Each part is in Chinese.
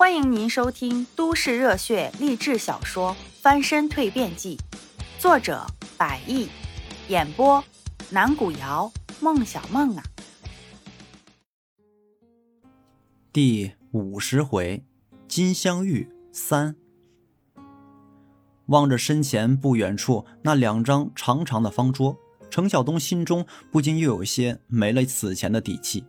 欢迎您收听都市热血励志小说《翻身蜕变记》，作者：百亿，演播：南古瑶、孟小梦啊。第五十回，金镶玉三。望着身前不远处那两张长长的方桌，程晓东心中不禁又有些没了此前的底气。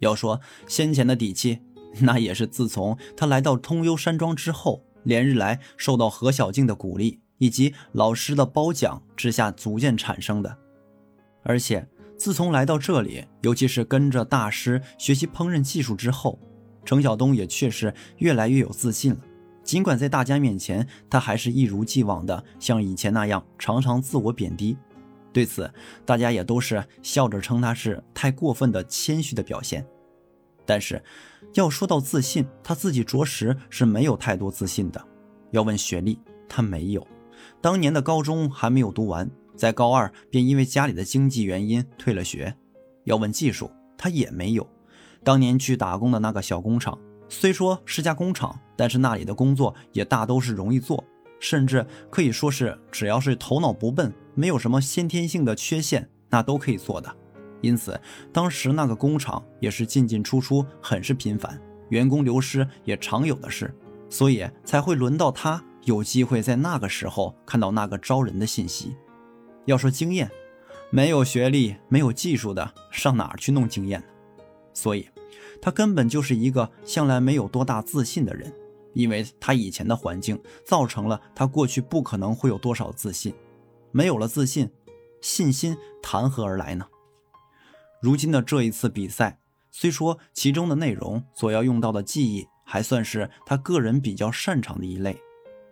要说先前的底气，那也是自从他来到通幽山庄之后，连日来受到何小静的鼓励以及老师的褒奖之下逐渐产生的。而且自从来到这里，尤其是跟着大师学习烹饪技术之后，程晓东也确实越来越有自信了。尽管在大家面前，他还是一如既往的像以前那样常常自我贬低，对此大家也都是笑着称他是太过分的谦虚的表现。但是，要说到自信，他自己着实是没有太多自信的。要问学历，他没有，当年的高中还没有读完，在高二便因为家里的经济原因退了学。要问技术，他也没有，当年去打工的那个小工厂。虽说是家工厂，但是那里的工作也大都是容易做，甚至可以说是只要是头脑不笨，没有什么先天性的缺陷，那都可以做的。因此，当时那个工厂也是进进出出，很是频繁，员工流失也常有的事，所以才会轮到他有机会在那个时候看到那个招人的信息。要说经验，没有学历、没有技术的，上哪儿去弄经验呢？所以。他根本就是一个向来没有多大自信的人，因为他以前的环境造成了他过去不可能会有多少自信，没有了自信，信心谈何而来呢？如今的这一次比赛，虽说其中的内容所要用到的技艺还算是他个人比较擅长的一类，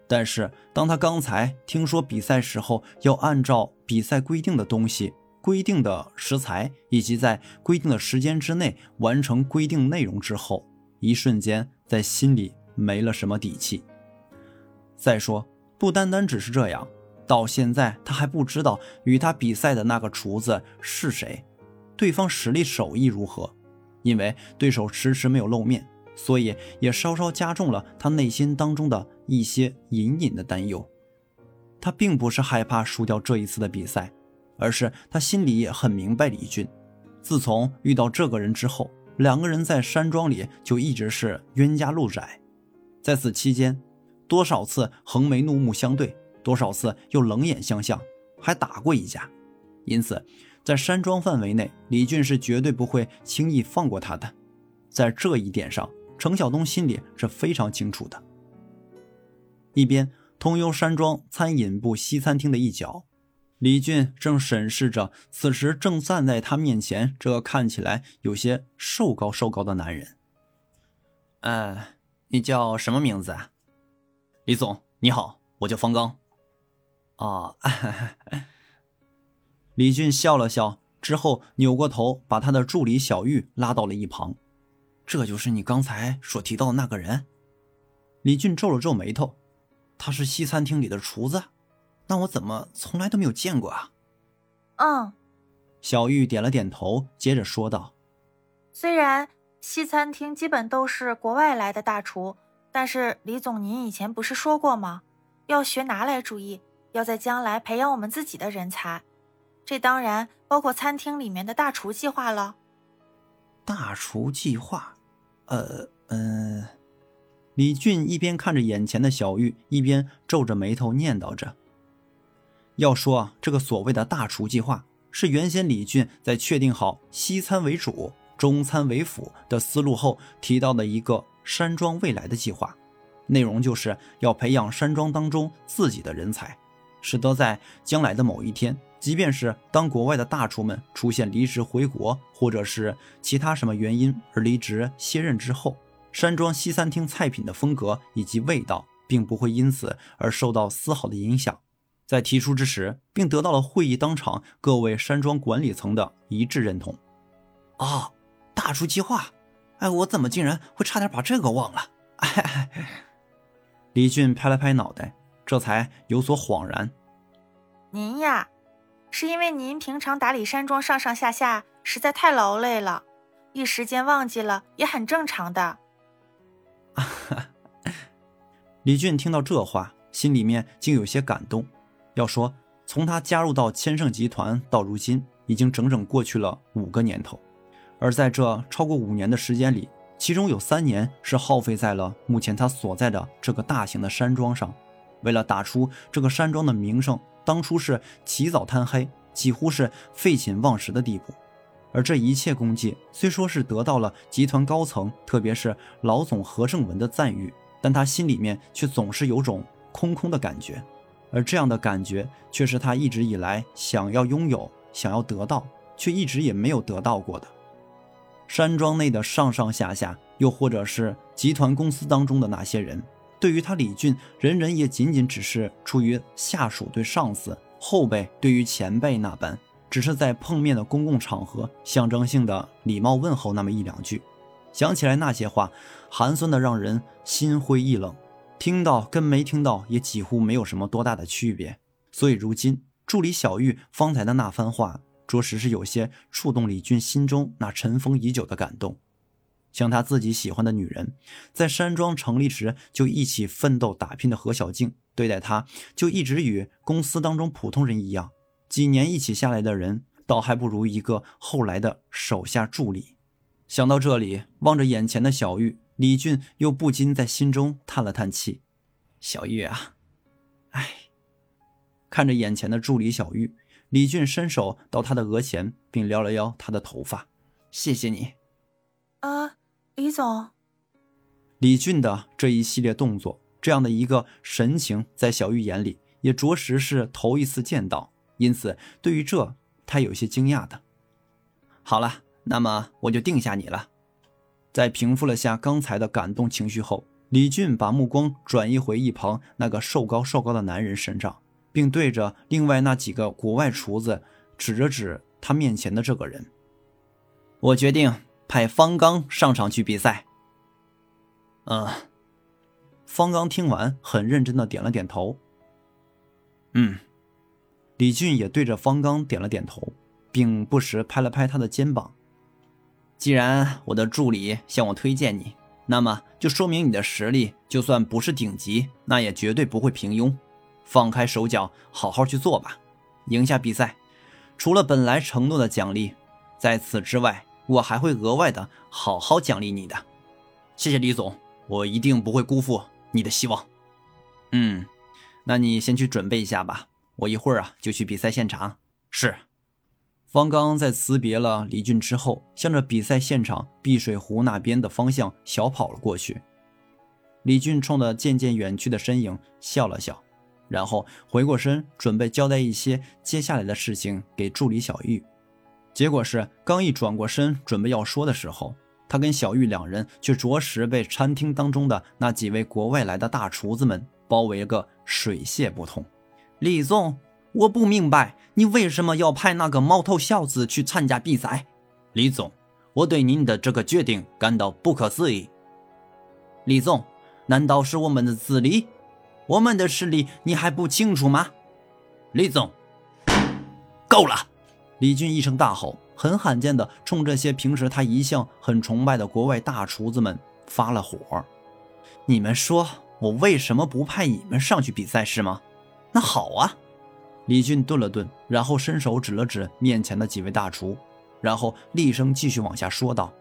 但是当他刚才听说比赛时候要按照比赛规定的东西。规定的食材以及在规定的时间之内完成规定内容之后，一瞬间在心里没了什么底气。再说，不单单只是这样，到现在他还不知道与他比赛的那个厨子是谁，对方实力手艺如何，因为对手迟迟没有露面，所以也稍稍加重了他内心当中的一些隐隐的担忧。他并不是害怕输掉这一次的比赛。而是他心里也很明白李俊，自从遇到这个人之后，两个人在山庄里就一直是冤家路窄，在此期间，多少次横眉怒目相对，多少次又冷眼相向，还打过一架。因此，在山庄范围内，李俊是绝对不会轻易放过他的。在这一点上，程晓东心里是非常清楚的。一边，通幽山庄餐饮部西餐厅的一角。李俊正审视着此时正站在他面前这个看起来有些瘦高瘦高的男人。哎，你叫什么名字啊？李总，你好，我叫方刚。哦，李俊笑了笑，之后扭过头，把他的助理小玉拉到了一旁。这就是你刚才所提到的那个人？李俊皱了皱眉头，他是西餐厅里的厨子。那我怎么从来都没有见过啊？嗯，小玉点了点头，接着说道：“虽然西餐厅基本都是国外来的大厨，但是李总您以前不是说过吗？要学拿来主义，要在将来培养我们自己的人才，这当然包括餐厅里面的大厨计划了。”大厨计划？呃嗯。李俊一边看着眼前的小玉，一边皱着眉头念叨着。要说，这个所谓的大厨计划，是原先李俊在确定好西餐为主、中餐为辅的思路后提到的一个山庄未来的计划，内容就是要培养山庄当中自己的人才，使得在将来的某一天，即便是当国外的大厨们出现离职回国，或者是其他什么原因而离职卸任之后，山庄西餐厅菜品的风格以及味道，并不会因此而受到丝毫的影响。在提出之时，并得到了会议当场各位山庄管理层的一致认同。啊，大厨计划！哎，我怎么竟然会差点把这个忘了？李俊拍了拍脑袋，这才有所恍然。您呀，是因为您平常打理山庄上上下下实在太劳累了，一时间忘记了也很正常的。李俊听到这话，心里面竟有些感动。要说从他加入到千盛集团到如今，已经整整过去了五个年头，而在这超过五年的时间里，其中有三年是耗费在了目前他所在的这个大型的山庄上。为了打出这个山庄的名声，当初是起早贪黑，几乎是废寝忘食的地步。而这一切功绩，虽说是得到了集团高层，特别是老总何正文的赞誉。但他心里面却总是有种空空的感觉，而这样的感觉却是他一直以来想要拥有、想要得到，却一直也没有得到过的。山庄内的上上下下，又或者是集团公司当中的那些人，对于他李俊，人人也仅仅只是出于下属对上司、后辈对于前辈那般，只是在碰面的公共场合，象征性的礼貌问候那么一两句。想起来那些话，寒酸的让人心灰意冷，听到跟没听到也几乎没有什么多大的区别。所以如今助理小玉方才的那番话，着实是有些触动李俊心中那尘封已久的感动。像他自己喜欢的女人，在山庄成立时就一起奋斗打拼的何小静，对待他就一直与公司当中普通人一样。几年一起下来的人，倒还不如一个后来的手下助理。想到这里，望着眼前的小玉，李俊又不禁在心中叹了叹气：“小玉啊，哎。”看着眼前的助理小玉，李俊伸手到她的额前，并撩了撩她的头发：“谢谢你。”啊，李总。李俊的这一系列动作，这样的一个神情，在小玉眼里也着实是头一次见到，因此对于这，他有些惊讶的。好了。那么我就定下你了。在平复了下刚才的感动情绪后，李俊把目光转移回一旁那个瘦高瘦高的男人身上，并对着另外那几个国外厨子指着指他面前的这个人：“我决定派方刚上场去比赛。”嗯，方刚听完很认真的点了点头。嗯，李俊也对着方刚点了点头，并不时拍了拍他的肩膀。既然我的助理向我推荐你，那么就说明你的实力就算不是顶级，那也绝对不会平庸。放开手脚，好好去做吧。赢下比赛，除了本来承诺的奖励，在此之外，我还会额外的好好奖励你的。谢谢李总，我一定不会辜负你的希望。嗯，那你先去准备一下吧，我一会儿啊就去比赛现场。是。方刚在辞别了李俊之后，向着比赛现场碧水湖那边的方向小跑了过去。李俊冲着渐渐远去的身影笑了笑，然后回过身准备交代一些接下来的事情给助理小玉。结果是刚一转过身准备要说的时候，他跟小玉两人却着实被餐厅当中的那几位国外来的大厨子们包围个水泄不通。李总。我不明白你为什么要派那个毛头小子去参加比赛，李总，我对您的这个决定感到不可思议。李总，难道是我们的资历，我们的实力你还不清楚吗？李总，够了！李俊一声大吼，很罕见的冲这些平时他一向很崇拜的国外大厨子们发了火。你们说我为什么不派你们上去比赛是吗？那好啊。李俊顿了顿，然后伸手指了指面前的几位大厨，然后厉声继续往下说道：“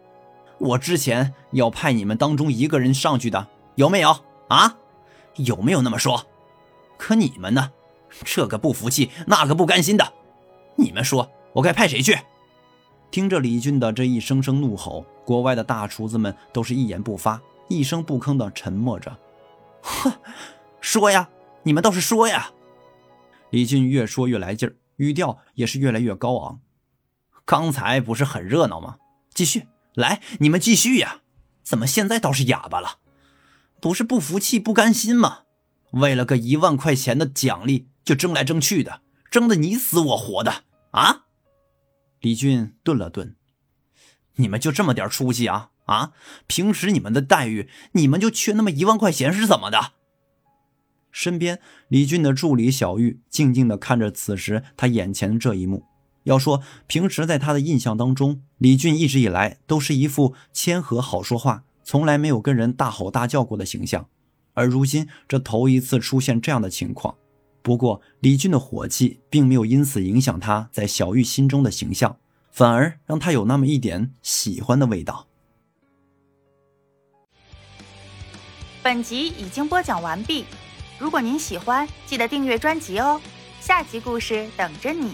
我之前要派你们当中一个人上去的，有没有啊？有没有那么说？可你们呢？这个不服气，那个不甘心的，你们说我该派谁去？”听着李俊的这一声声怒吼，国外的大厨子们都是一言不发，一声不吭的沉默着。哼，说呀，你们倒是说呀！李俊越说越来劲儿，语调也是越来越高昂。刚才不是很热闹吗？继续来，你们继续呀！怎么现在倒是哑巴了？不是不服气、不甘心吗？为了个一万块钱的奖励就争来争去的，争得你死我活的啊！李俊顿了顿，你们就这么点出息啊？啊！平时你们的待遇，你们就缺那么一万块钱是怎么的？身边，李俊的助理小玉静静地看着此时他眼前的这一幕。要说平时在他的印象当中，李俊一直以来都是一副谦和、好说话、从来没有跟人大吼大叫过的形象，而如今这头一次出现这样的情况。不过李俊的火气并没有因此影响他在小玉心中的形象，反而让他有那么一点喜欢的味道。本集已经播讲完毕，如果您喜欢，记得订阅专辑哦，下集故事等着你。